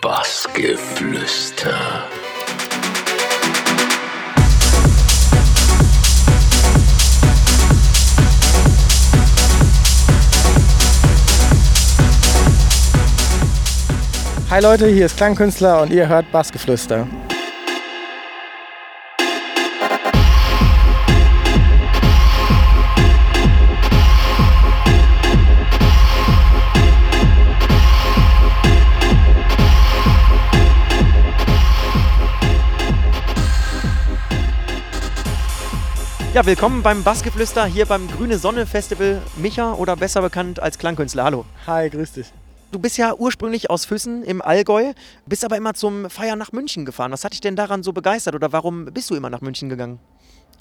Bassgeflüster. Hi Leute, hier ist Klangkünstler und ihr hört Bassgeflüster. Ja, willkommen beim Bassgeflüster hier beim Grüne Sonne Festival. Micha oder besser bekannt als Klangkünstler. Hallo. Hi, grüß dich. Du bist ja ursprünglich aus Füssen im Allgäu, bist aber immer zum Feiern nach München gefahren. Was hat dich denn daran so begeistert oder warum bist du immer nach München gegangen?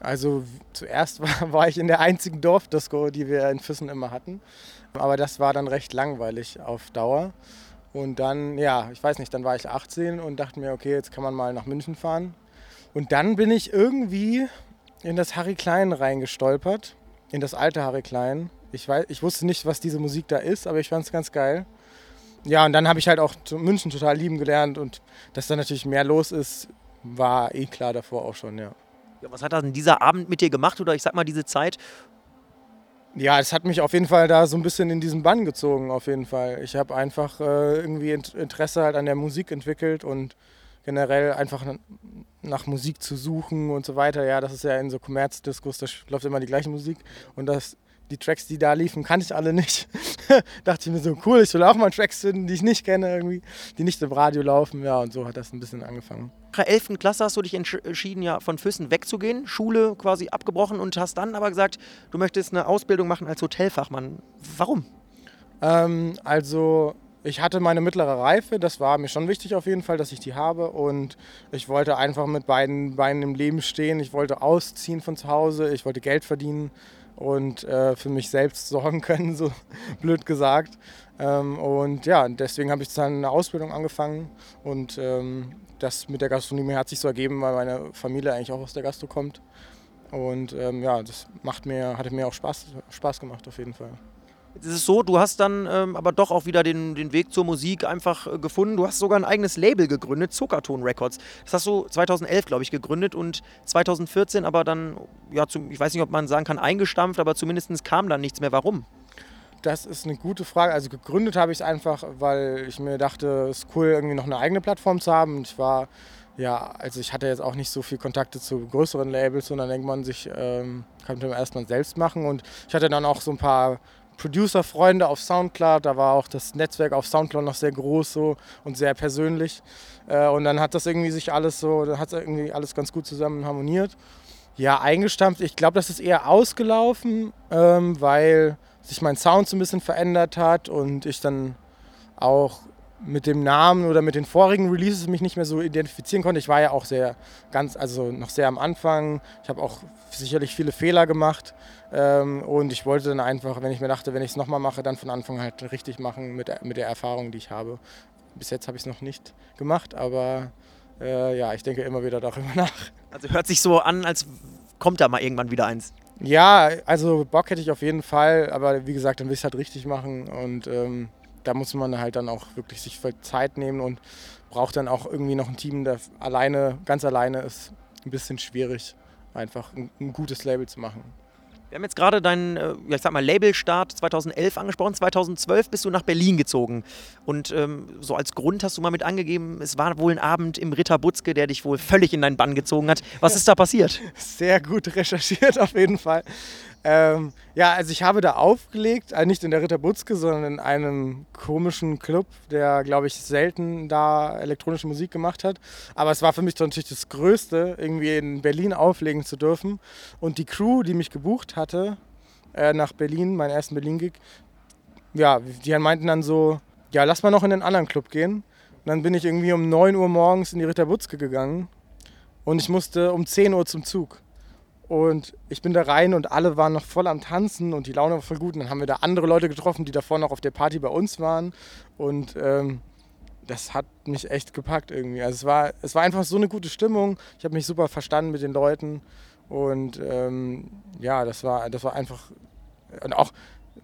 Also zuerst war, war ich in der einzigen Dorfdisco, die wir in Füssen immer hatten. Aber das war dann recht langweilig auf Dauer. Und dann, ja, ich weiß nicht, dann war ich 18 und dachte mir, okay, jetzt kann man mal nach München fahren. Und dann bin ich irgendwie in das Harry Klein reingestolpert, in das alte Harry Klein. Ich, weiß, ich wusste nicht, was diese Musik da ist, aber ich fand es ganz geil. Ja, und dann habe ich halt auch München total lieben gelernt und dass da natürlich mehr los ist, war eh klar davor auch schon, ja. Ja, was hat dann dieser Abend mit dir gemacht oder ich sag mal diese Zeit? Ja, es hat mich auf jeden Fall da so ein bisschen in diesen Bann gezogen, auf jeden Fall. Ich habe einfach äh, irgendwie Interesse halt an der Musik entwickelt und generell einfach nach Musik zu suchen und so weiter. Ja, das ist ja in so Kommerzdiskus, da läuft immer die gleiche Musik und das, die Tracks, die da liefen, kannte ich alle nicht. Dachte ich mir so, cool, ich will auch mal Tracks finden, die ich nicht kenne irgendwie, die nicht im Radio laufen. Ja, und so hat das ein bisschen angefangen. Nach der 11. Klasse hast du dich entschieden, ja von Füssen wegzugehen, Schule quasi abgebrochen und hast dann aber gesagt, du möchtest eine Ausbildung machen als Hotelfachmann. Warum? Ähm, also ich hatte meine mittlere Reife, das war mir schon wichtig auf jeden Fall, dass ich die habe. Und ich wollte einfach mit beiden Beinen im Leben stehen. Ich wollte ausziehen von zu Hause, ich wollte Geld verdienen und äh, für mich selbst sorgen können, so blöd gesagt. Ähm, und ja, deswegen habe ich dann eine Ausbildung angefangen. Und ähm, das mit der Gastronomie hat sich so ergeben, weil meine Familie eigentlich auch aus der Gastro kommt. Und ähm, ja, das macht mir, hatte mir auch Spaß, Spaß gemacht auf jeden Fall. Jetzt ist es so, du hast dann ähm, aber doch auch wieder den, den Weg zur Musik einfach äh, gefunden. Du hast sogar ein eigenes Label gegründet, Zuckerton Records. Das hast du 2011, glaube ich, gegründet und 2014 aber dann, ja, zum, ich weiß nicht, ob man sagen kann, eingestampft, aber zumindest kam dann nichts mehr. Warum? Das ist eine gute Frage. Also gegründet habe ich es einfach, weil ich mir dachte, es ist cool, irgendwie noch eine eigene Plattform zu haben. Und ich war, ja, also ich hatte jetzt auch nicht so viel Kontakte zu größeren Labels, sondern denkt man sich, ähm, kann man erstmal selbst machen. Und ich hatte dann auch so ein paar Producer-Freunde auf Soundcloud. Da war auch das Netzwerk auf Soundcloud noch sehr groß so und sehr persönlich. Äh, und dann hat das irgendwie sich alles so, dann hat irgendwie alles ganz gut zusammen harmoniert. Ja, eingestampft. Ich glaube, das ist eher ausgelaufen, ähm, weil sich mein Sound so ein bisschen verändert hat und ich dann auch mit dem Namen oder mit den vorigen Releases mich nicht mehr so identifizieren konnte. Ich war ja auch sehr ganz, also noch sehr am Anfang. Ich habe auch sicherlich viele Fehler gemacht ähm, und ich wollte dann einfach, wenn ich mir dachte, wenn ich es nochmal mache, dann von Anfang halt richtig machen mit der, mit der Erfahrung, die ich habe. Bis jetzt habe ich es noch nicht gemacht, aber äh, ja, ich denke immer wieder darüber nach. Also hört sich so an, als kommt da mal irgendwann wieder eins. Ja, also Bock hätte ich auf jeden Fall, aber wie gesagt, dann will ich es halt richtig machen und ähm, da muss man halt dann auch wirklich sich Zeit nehmen und braucht dann auch irgendwie noch ein Team, das alleine, ganz alleine ist ein bisschen schwierig, einfach ein, ein gutes Label zu machen. Wir haben jetzt gerade deinen, äh, ja, ich sag mal, Labelstart 2011 angesprochen. 2012 bist du nach Berlin gezogen. Und ähm, so als Grund hast du mal mit angegeben, es war wohl ein Abend im Ritter Butzke, der dich wohl völlig in deinen Bann gezogen hat. Was ist da passiert? Sehr gut recherchiert auf jeden Fall. Ähm, ja, also ich habe da aufgelegt, also nicht in der Ritter Butzke, sondern in einem komischen Club, der, glaube ich, selten da elektronische Musik gemacht hat. Aber es war für mich natürlich das Größte, irgendwie in Berlin auflegen zu dürfen. Und die Crew, die mich gebucht hatte, äh, nach Berlin, meinen ersten Berlin-Gig, ja, die meinten dann so, ja, lass mal noch in den anderen Club gehen. Und dann bin ich irgendwie um 9 Uhr morgens in die Ritter Butzke gegangen und ich musste um 10 Uhr zum Zug. Und ich bin da rein und alle waren noch voll am Tanzen und die Laune war voll gut. Und dann haben wir da andere Leute getroffen, die davor noch auf der Party bei uns waren. Und ähm, das hat mich echt gepackt irgendwie. Also es war, es war einfach so eine gute Stimmung. Ich habe mich super verstanden mit den Leuten. Und ähm, ja, das war, das war einfach. Und auch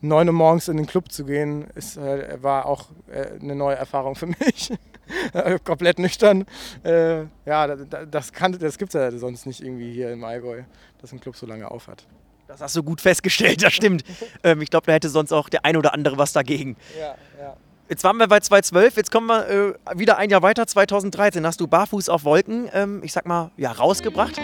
9 Uhr morgens in den Club zu gehen, ist, äh, war auch äh, eine neue Erfahrung für mich. komplett nüchtern. Äh, ja, das, kann, das gibt es ja sonst nicht irgendwie hier im Allgäu, dass ein Club so lange auf hat. Das hast du gut festgestellt, das stimmt. ähm, ich glaube, da hätte sonst auch der ein oder andere was dagegen. Ja, ja. Jetzt waren wir bei 2012, jetzt kommen wir äh, wieder ein Jahr weiter, 2013. Hast du Barfuß auf Wolken, ähm, ich sag mal, ja, rausgebracht?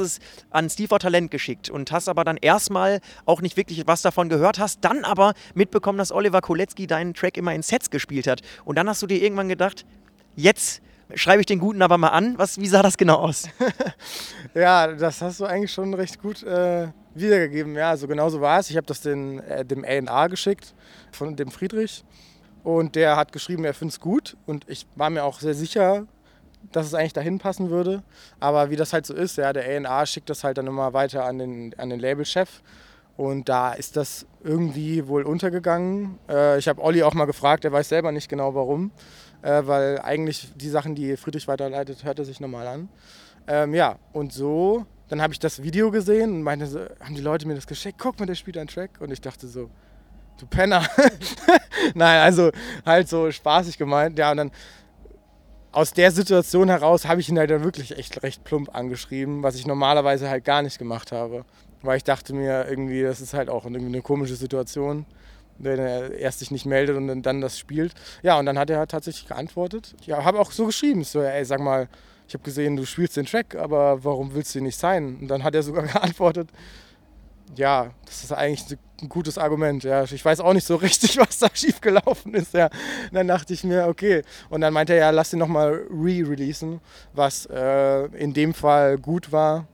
Es an Steve Talent geschickt und hast aber dann erstmal auch nicht wirklich was davon gehört, hast dann aber mitbekommen, dass Oliver Kolecki deinen Track immer in Sets gespielt hat. Und dann hast du dir irgendwann gedacht, jetzt schreibe ich den Guten aber mal an. Was, wie sah das genau aus? ja, das hast du eigentlich schon recht gut äh, wiedergegeben. Ja, also genau so war es. Ich habe das den, äh, dem A&A geschickt von dem Friedrich. Und der hat geschrieben, er findet es gut. Und ich war mir auch sehr sicher, dass es eigentlich dahin passen würde. Aber wie das halt so ist, ja, der A&A schickt das halt dann immer weiter an den, an den Labelchef. Und da ist das irgendwie wohl untergegangen. Äh, ich habe Olli auch mal gefragt, er weiß selber nicht genau warum. Äh, weil eigentlich die Sachen, die Friedrich weiterleitet, hört er sich normal an. Ähm, ja, und so, dann habe ich das Video gesehen und meinte, so, haben die Leute mir das geschickt, guck mal, der spielt einen Track. Und ich dachte so, du Penner. Nein, also halt so spaßig gemeint. Ja, und dann aus der Situation heraus habe ich ihn halt dann wirklich echt recht plump angeschrieben, was ich normalerweise halt gar nicht gemacht habe. Weil ich dachte mir irgendwie, das ist halt auch irgendwie eine komische Situation, wenn er erst sich nicht meldet und dann das spielt. Ja, und dann hat er tatsächlich geantwortet. Ja, habe auch so geschrieben, so, ey, sag mal, ich habe gesehen, du spielst den Track, aber warum willst du ihn nicht sein? Und dann hat er sogar geantwortet, ja, das ist eigentlich ein gutes Argument. Ja. Ich weiß auch nicht so richtig, was da schiefgelaufen ist. Ja. Und dann dachte ich mir, okay. Und dann meinte er, ja, lass ihn nochmal re-releasen, was äh, in dem Fall gut war,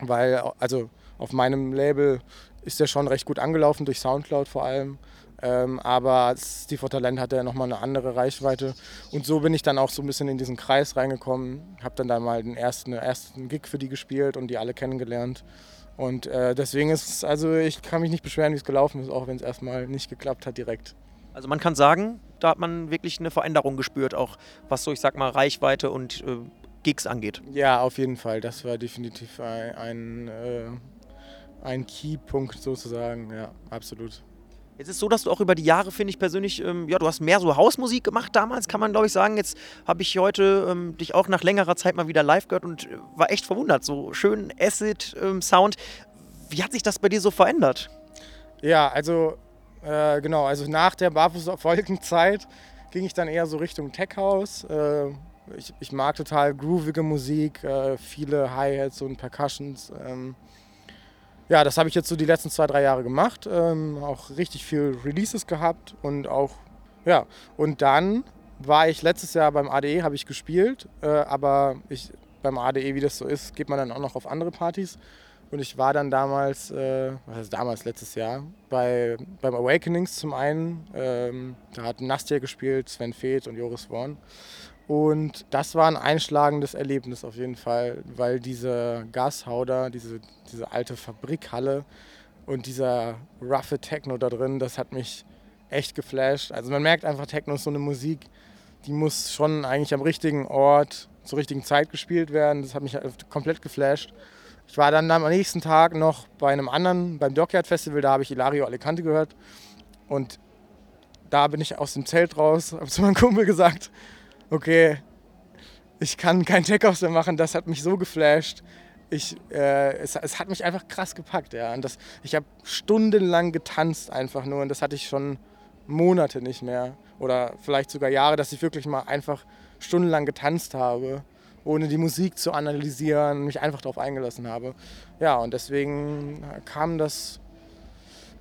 weil, also auf meinem Label ist der schon recht gut angelaufen, durch Soundcloud vor allem. Ähm, aber Steve for Talent hatte ja nochmal eine andere Reichweite. Und so bin ich dann auch so ein bisschen in diesen Kreis reingekommen. Habe dann da mal den ersten, ersten Gig für die gespielt und die alle kennengelernt. Und äh, deswegen ist es, also ich kann mich nicht beschweren, wie es gelaufen ist, auch wenn es erstmal nicht geklappt hat direkt. Also man kann sagen, da hat man wirklich eine Veränderung gespürt, auch was so, ich sag mal, Reichweite und äh, Gigs angeht. Ja, auf jeden Fall. Das war definitiv ein, ein, äh, ein Keypunkt sozusagen, ja, absolut. Jetzt ist so, dass du auch über die Jahre, finde ich persönlich, ähm, ja, du hast mehr so Hausmusik gemacht damals, kann man glaube ich sagen. Jetzt habe ich heute ähm, dich auch nach längerer Zeit mal wieder live gehört und äh, war echt verwundert. So schön Acid-Sound. Ähm, Wie hat sich das bei dir so verändert? Ja, also äh, genau, also nach der Barfuß auf Wolkenzeit ging ich dann eher so Richtung Tech House. Äh, ich, ich, mag total groovige Musik, äh, viele Hi-Hats und Percussions. Ähm, ja, das habe ich jetzt so die letzten zwei, drei Jahre gemacht. Ähm, auch richtig viel Releases gehabt und auch, ja. Und dann war ich letztes Jahr beim ADE, habe ich gespielt, äh, aber ich, beim ADE, wie das so ist, geht man dann auch noch auf andere Partys. Und ich war dann damals, äh, was heißt damals, letztes Jahr, bei, beim Awakenings zum einen. Ähm, da hat Nastja gespielt, Sven Feth und Joris Worn. Und das war ein einschlagendes Erlebnis auf jeden Fall, weil diese Gashauder, diese, diese alte Fabrikhalle und dieser roughe Techno da drin, das hat mich echt geflasht. Also man merkt einfach, Techno ist so eine Musik, die muss schon eigentlich am richtigen Ort zur richtigen Zeit gespielt werden. Das hat mich komplett geflasht. Ich war dann am nächsten Tag noch bei einem anderen, beim Dockyard Festival, da habe ich Ilario Alicante gehört. Und da bin ich aus dem Zelt raus, habe zu meinem Kumpel gesagt, okay, ich kann kein Tech-House mehr machen, das hat mich so geflasht. Ich, äh, es, es, hat mich einfach krass gepackt. Ja. Und das, ich habe stundenlang getanzt einfach nur und das hatte ich schon Monate nicht mehr oder vielleicht sogar Jahre, dass ich wirklich mal einfach stundenlang getanzt habe, ohne die Musik zu analysieren, mich einfach darauf eingelassen habe. Ja, und deswegen kam das,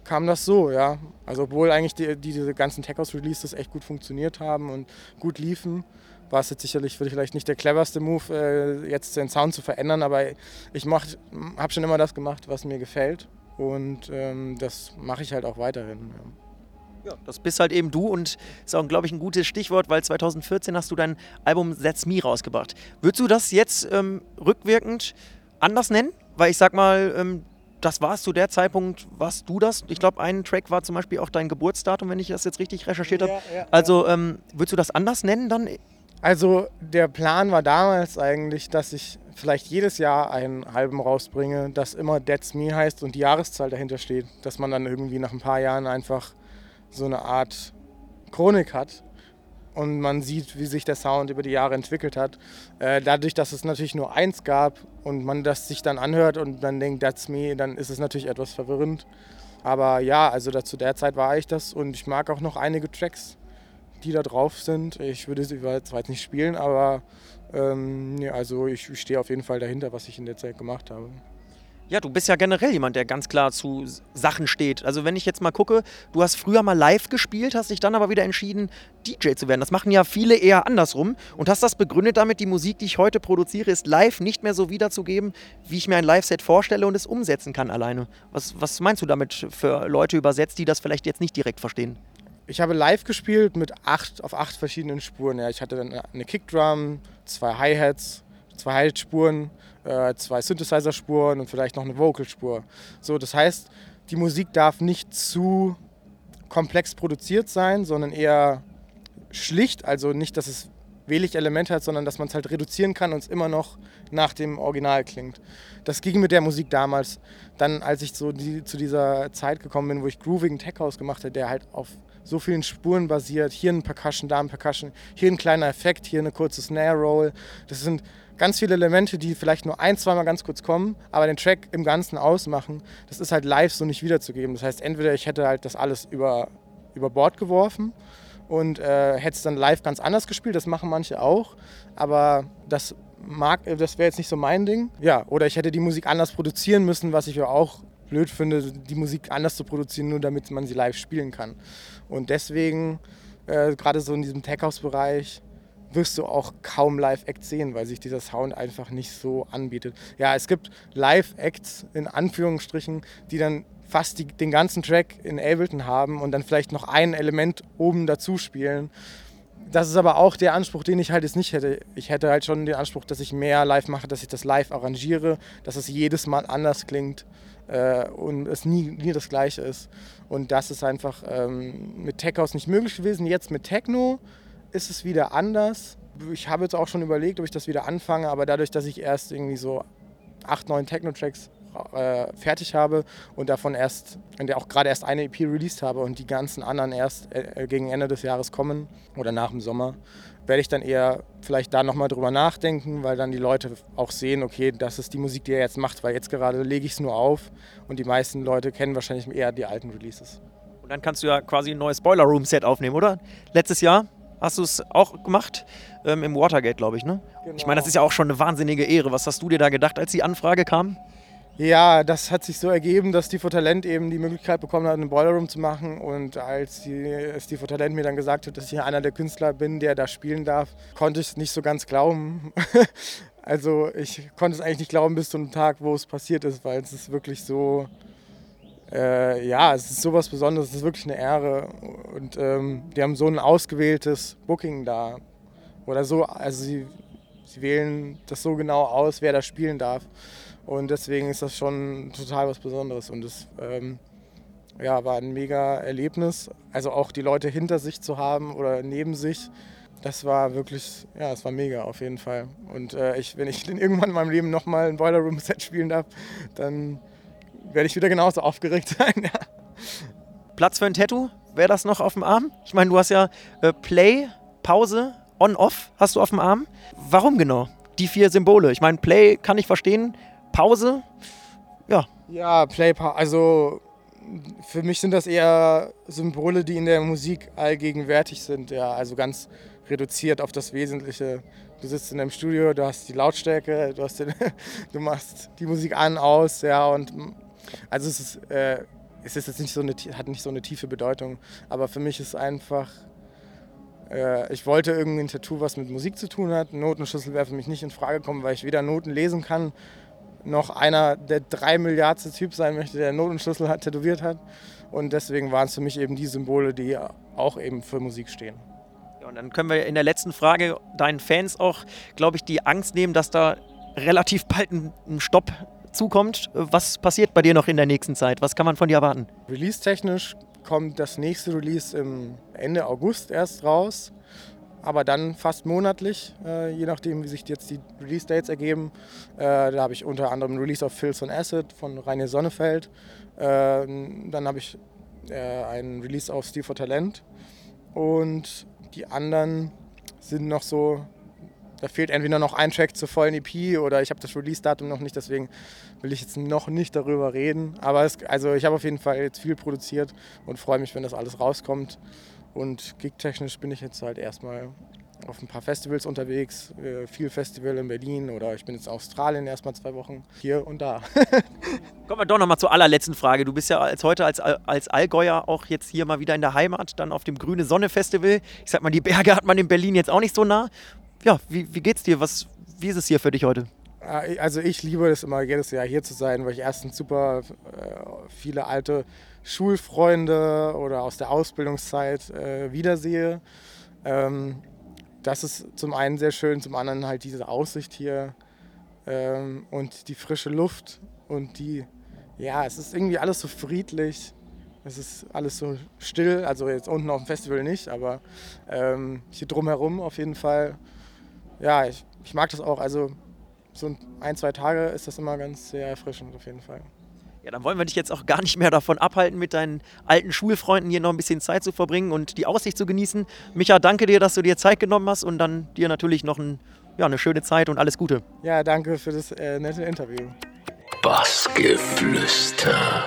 kam das so, ja. Also obwohl eigentlich die, die diese ganzen Tech House Releases echt gut funktioniert haben und gut liefen, war es jetzt sicherlich vielleicht nicht der cleverste Move, äh, jetzt den Sound zu verändern, aber ich habe schon immer das gemacht, was mir gefällt und ähm, das mache ich halt auch weiterhin. Ja. ja. das bist halt eben du und ist auch, glaube ich, ein gutes Stichwort, weil 2014 hast du dein Album That's Me rausgebracht. Würdest du das jetzt ähm, rückwirkend anders nennen? Weil ich sag mal, ähm, das war es zu der Zeitpunkt, warst du das? Ich glaube, ein Track war zum Beispiel auch dein Geburtsdatum, wenn ich das jetzt richtig recherchiert habe. Ja, ja, also ähm, würdest du das anders nennen dann also der Plan war damals eigentlich, dass ich vielleicht jedes Jahr ein Album rausbringe, das immer That's Me heißt und die Jahreszahl dahinter steht, dass man dann irgendwie nach ein paar Jahren einfach so eine Art Chronik hat und man sieht, wie sich der Sound über die Jahre entwickelt hat. Äh, dadurch, dass es natürlich nur eins gab und man das sich dann anhört und dann denkt, that's me, dann ist es natürlich etwas verwirrend. Aber ja, also zu der Zeit war ich das und ich mag auch noch einige Tracks, die da drauf sind. Ich würde sie zwar jetzt nicht spielen, aber ähm, also ich stehe auf jeden Fall dahinter, was ich in der Zeit gemacht habe. Ja, du bist ja generell jemand, der ganz klar zu Sachen steht. Also wenn ich jetzt mal gucke, du hast früher mal live gespielt, hast dich dann aber wieder entschieden, DJ zu werden. Das machen ja viele eher andersrum und hast das begründet damit, die Musik, die ich heute produziere, ist live nicht mehr so wiederzugeben, wie ich mir ein Live-Set vorstelle und es umsetzen kann alleine. Was, was meinst du damit für Leute übersetzt, die das vielleicht jetzt nicht direkt verstehen? Ich habe live gespielt mit acht, auf acht verschiedenen Spuren. Ja, ich hatte dann eine Kickdrum, zwei Hi-Hats, zwei Hi-Hat-Spuren äh, zwei Synthesizer-Spuren und vielleicht noch eine Vocal-Spur. So, das heißt, die Musik darf nicht zu komplex produziert sein, sondern eher schlicht, also nicht, dass es wenig Elemente hat, sondern dass man es halt reduzieren kann und es immer noch nach dem Original klingt. Das ging mit der Musik damals. Dann, als ich so die, zu dieser Zeit gekommen bin, wo ich Grooving Tech House gemacht habe, der halt auf so vielen Spuren basiert. Hier ein Percussion, da ein Percussion, hier ein kleiner Effekt, hier eine kurze Snare Roll. Das sind ganz viele Elemente, die vielleicht nur ein, zweimal ganz kurz kommen, aber den Track im Ganzen ausmachen. Das ist halt live so nicht wiederzugeben. Das heißt, entweder ich hätte halt das alles über, über Bord geworfen und äh, hätte es dann live ganz anders gespielt. Das machen manche auch, aber das mag, das wäre jetzt nicht so mein Ding. Ja, oder ich hätte die Musik anders produzieren müssen, was ich ja auch blöd finde, die Musik anders zu produzieren, nur damit man sie live spielen kann. Und deswegen, äh, gerade so in diesem Tech-House-Bereich, wirst du auch kaum Live-Acts sehen, weil sich dieser Sound einfach nicht so anbietet. Ja, es gibt Live-Acts in Anführungsstrichen, die dann fast die, den ganzen Track in Ableton haben und dann vielleicht noch ein Element oben dazu spielen. Das ist aber auch der Anspruch, den ich halt jetzt nicht hätte. Ich hätte halt schon den Anspruch, dass ich mehr live mache, dass ich das live arrangiere, dass es jedes Mal anders klingt äh, und es nie, nie das gleiche ist. Und das ist einfach ähm, mit Tech House nicht möglich gewesen. Jetzt mit Techno ist es wieder anders. Ich habe jetzt auch schon überlegt, ob ich das wieder anfange, aber dadurch, dass ich erst irgendwie so acht, neun Techno-Tracks äh, fertig habe und davon erst, und auch gerade erst eine EP released habe und die ganzen anderen erst äh, gegen Ende des Jahres kommen oder nach dem Sommer, werde ich dann eher vielleicht da nochmal drüber nachdenken, weil dann die Leute auch sehen, okay, das ist die Musik, die er jetzt macht, weil jetzt gerade lege ich es nur auf und die meisten Leute kennen wahrscheinlich eher die alten Releases. Und dann kannst du ja quasi ein neues Boiler Room Set aufnehmen, oder? Letztes Jahr hast du es auch gemacht, ähm, im Watergate, glaube ich, ne? Genau. Ich meine, das ist ja auch schon eine wahnsinnige Ehre. Was hast du dir da gedacht, als die Anfrage kam? Ja, das hat sich so ergeben, dass die Talent eben die Möglichkeit bekommen hat, einen Boiler Room zu machen. Und als die, als Talent mir dann gesagt hat, dass ich einer der Künstler bin, der da spielen darf, konnte ich es nicht so ganz glauben. also ich konnte es eigentlich nicht glauben bis zum Tag, wo es passiert ist, weil es ist wirklich so, äh, ja, es ist sowas Besonderes, es ist wirklich eine Ehre. Und ähm, die haben so ein ausgewähltes Booking da. Oder so, also sie, sie wählen das so genau aus, wer da spielen darf. Und deswegen ist das schon total was Besonderes. Und es ähm, ja, war ein mega Erlebnis. Also auch die Leute hinter sich zu haben oder neben sich. Das war wirklich, ja, es war mega auf jeden Fall. Und äh, ich, wenn ich irgendwann in meinem Leben nochmal ein Boiler Room Set spielen darf, dann werde ich wieder genauso aufgeregt sein. Ja. Platz für ein Tattoo? Wäre das noch auf dem Arm? Ich meine, du hast ja äh, Play, Pause, On-Off hast du auf dem Arm. Warum genau? Die vier Symbole. Ich meine, Play kann ich verstehen, Pause, ja. Ja, Play, also für mich sind das eher Symbole, die in der Musik allgegenwärtig sind. Ja, also ganz reduziert auf das Wesentliche. Du sitzt in deinem Studio, du hast die Lautstärke, du, hast den, du machst die Musik an, aus, ja, und also es ist, äh, es ist jetzt nicht so eine, hat nicht so eine tiefe Bedeutung, aber für mich ist einfach, äh, ich wollte irgendwie ein Tattoo, was mit Musik zu tun hat. Notenschlüssel wäre für mich nicht in Frage gekommen, weil ich weder Noten lesen kann, noch einer der drei Milliardste Typ sein möchte, der Notenschlüssel hat, tätowiert hat. Und deswegen waren es für mich eben die Symbole, die auch eben für Musik stehen. Ja, und dann können wir in der letzten Frage deinen Fans auch, glaube ich, die Angst nehmen, dass da relativ bald ein Stopp zukommt. Was passiert bei dir noch in der nächsten Zeit? Was kann man von dir erwarten? Release-technisch kommt das nächste Release im Ende August erst raus. Aber dann fast monatlich, äh, je nachdem, wie sich jetzt die Release-Dates ergeben. Äh, da habe ich unter anderem Release of Fills on Acid von Rainier Sonnefeld. Äh, dann habe ich äh, einen Release auf Steel for Talent. Und die anderen sind noch so, da fehlt entweder noch ein Track zur vollen EP oder ich habe das Release-Datum noch nicht, deswegen will ich jetzt noch nicht darüber reden. Aber es, also ich habe auf jeden Fall jetzt viel produziert und freue mich, wenn das alles rauskommt. Und gigtechnisch bin ich jetzt halt erstmal auf ein paar Festivals unterwegs, äh, viel Festival in Berlin oder ich bin jetzt in Australien erstmal zwei Wochen hier und da. Kommen wir doch nochmal zur allerletzten Frage. Du bist ja als heute als, als Allgäuer auch jetzt hier mal wieder in der Heimat, dann auf dem Grüne Sonne Festival. Ich sag mal, die Berge hat man in Berlin jetzt auch nicht so nah. Ja, wie, wie geht's dir? Was, wie ist es hier für dich heute? Äh, also ich liebe es immer jedes Jahr hier zu sein, weil ich erstens super äh, viele alte Schulfreunde oder aus der Ausbildungszeit äh, wiedersehe. Ähm, das ist zum einen sehr schön, zum anderen halt diese Aussicht hier ähm, und die frische Luft und die, ja, es ist irgendwie alles so friedlich. Es ist alles so still, also jetzt unten auf dem Festival nicht, aber ähm, hier drumherum auf jeden Fall. Ja, ich, ich mag das auch. Also so ein, zwei Tage ist das immer ganz sehr erfrischend auf jeden Fall. Ja, dann wollen wir dich jetzt auch gar nicht mehr davon abhalten, mit deinen alten Schulfreunden hier noch ein bisschen Zeit zu verbringen und die Aussicht zu genießen. Micha, danke dir, dass du dir Zeit genommen hast und dann dir natürlich noch ein, ja, eine schöne Zeit und alles Gute. Ja, danke für das äh, nette Interview. Bassgeflüster.